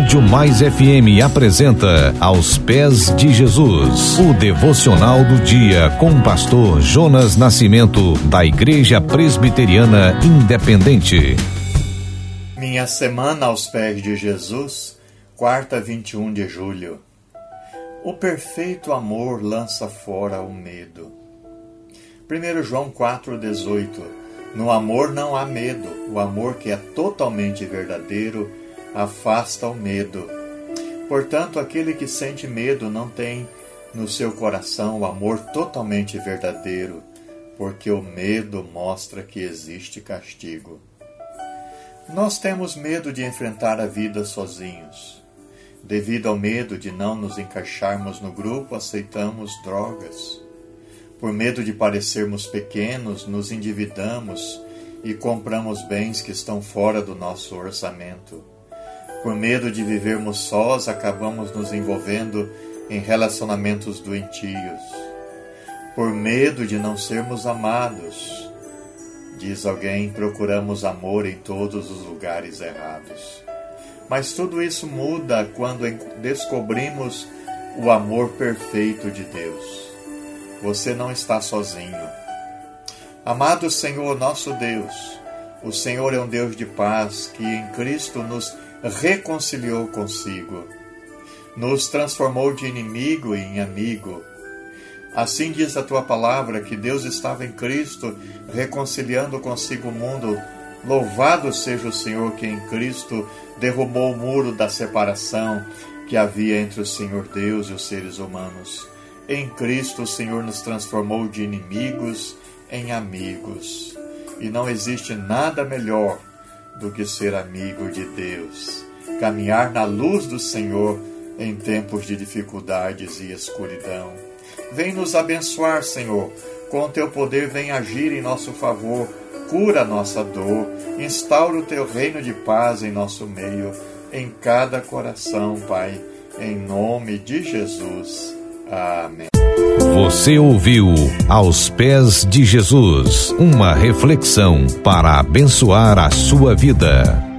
Rádio Mais FM apresenta Aos Pés de Jesus, o devocional do dia com o pastor Jonas Nascimento, da Igreja Presbiteriana Independente. Minha semana aos pés de Jesus, quarta 21 de julho. O perfeito amor lança fora o medo. 1 João 4,18 no amor não há medo. O amor que é totalmente verdadeiro afasta o medo. Portanto, aquele que sente medo não tem no seu coração o amor totalmente verdadeiro, porque o medo mostra que existe castigo. Nós temos medo de enfrentar a vida sozinhos. Devido ao medo de não nos encaixarmos no grupo, aceitamos drogas. Por medo de parecermos pequenos, nos endividamos e compramos bens que estão fora do nosso orçamento. Por medo de vivermos sós, acabamos nos envolvendo em relacionamentos doentios. Por medo de não sermos amados, diz alguém, procuramos amor em todos os lugares errados. Mas tudo isso muda quando descobrimos o amor perfeito de Deus. Você não está sozinho. Amado Senhor nosso Deus, o Senhor é um Deus de paz que em Cristo nos reconciliou consigo, nos transformou de inimigo em amigo. Assim diz a tua palavra que Deus estava em Cristo reconciliando consigo o mundo. Louvado seja o Senhor que em Cristo derrubou o muro da separação que havia entre o Senhor Deus e os seres humanos. Em Cristo, o Senhor nos transformou de inimigos em amigos. E não existe nada melhor do que ser amigo de Deus. Caminhar na luz do Senhor em tempos de dificuldades e escuridão. Vem nos abençoar, Senhor. Com teu poder, vem agir em nosso favor. Cura nossa dor. Instaura o teu reino de paz em nosso meio, em cada coração, Pai. Em nome de Jesus. Amém. Você ouviu Aos Pés de Jesus uma reflexão para abençoar a sua vida.